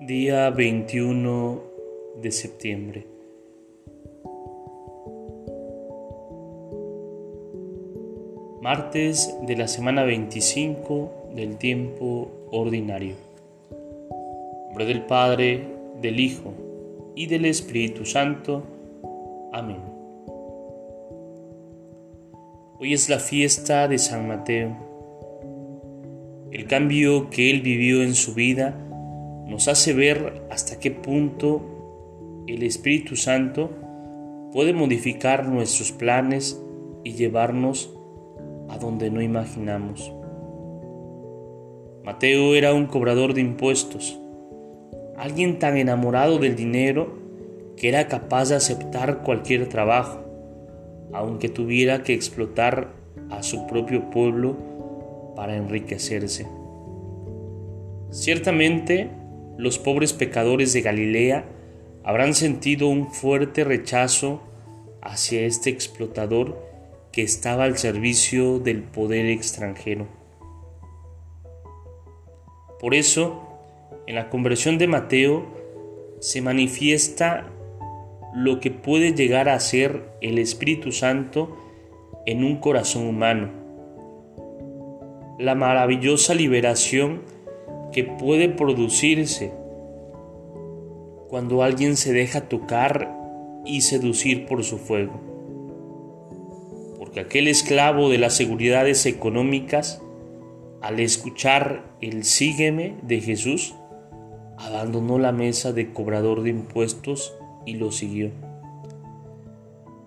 Día 21 de septiembre. Martes de la semana 25 del tiempo ordinario. En nombre del Padre, del Hijo y del Espíritu Santo. Amén. Hoy es la fiesta de San Mateo. El cambio que él vivió en su vida nos hace ver hasta qué punto el Espíritu Santo puede modificar nuestros planes y llevarnos a donde no imaginamos. Mateo era un cobrador de impuestos, alguien tan enamorado del dinero que era capaz de aceptar cualquier trabajo aunque tuviera que explotar a su propio pueblo para enriquecerse. Ciertamente, los pobres pecadores de Galilea habrán sentido un fuerte rechazo hacia este explotador que estaba al servicio del poder extranjero. Por eso, en la conversión de Mateo se manifiesta lo que puede llegar a ser el Espíritu Santo en un corazón humano. La maravillosa liberación que puede producirse cuando alguien se deja tocar y seducir por su fuego. Porque aquel esclavo de las seguridades económicas, al escuchar el sígueme de Jesús, abandonó la mesa de cobrador de impuestos y lo siguió.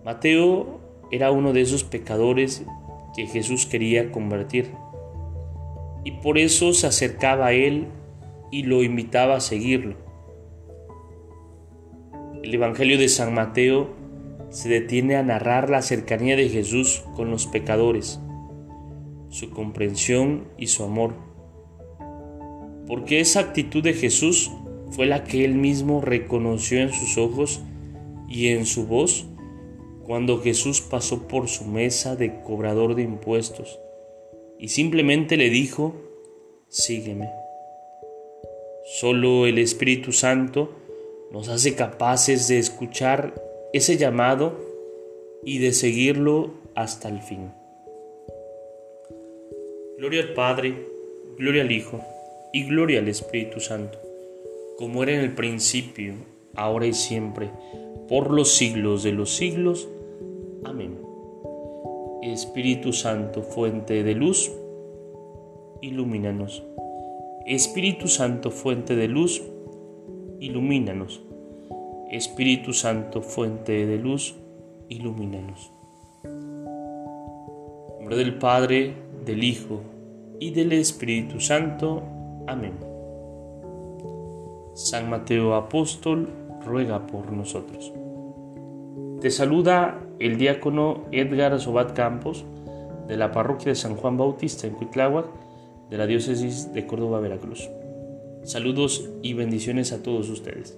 Mateo era uno de esos pecadores que Jesús quería convertir y por eso se acercaba a él y lo invitaba a seguirlo. El Evangelio de San Mateo se detiene a narrar la cercanía de Jesús con los pecadores, su comprensión y su amor, porque esa actitud de Jesús fue la que él mismo reconoció en sus ojos y en su voz cuando Jesús pasó por su mesa de cobrador de impuestos y simplemente le dijo, sígueme. Solo el Espíritu Santo nos hace capaces de escuchar ese llamado y de seguirlo hasta el fin. Gloria al Padre, gloria al Hijo y gloria al Espíritu Santo como era en el principio, ahora y siempre, por los siglos de los siglos. Amén. Espíritu Santo, fuente de luz, ilumínanos. Espíritu Santo, fuente de luz, ilumínanos. Espíritu Santo, fuente de luz, ilumínanos. En nombre del Padre, del Hijo y del Espíritu Santo. Amén. San Mateo Apóstol, ruega por nosotros. Te saluda el diácono Edgar Sobat Campos de la parroquia de San Juan Bautista en Cuitláhuac de la diócesis de Córdoba, Veracruz. Saludos y bendiciones a todos ustedes.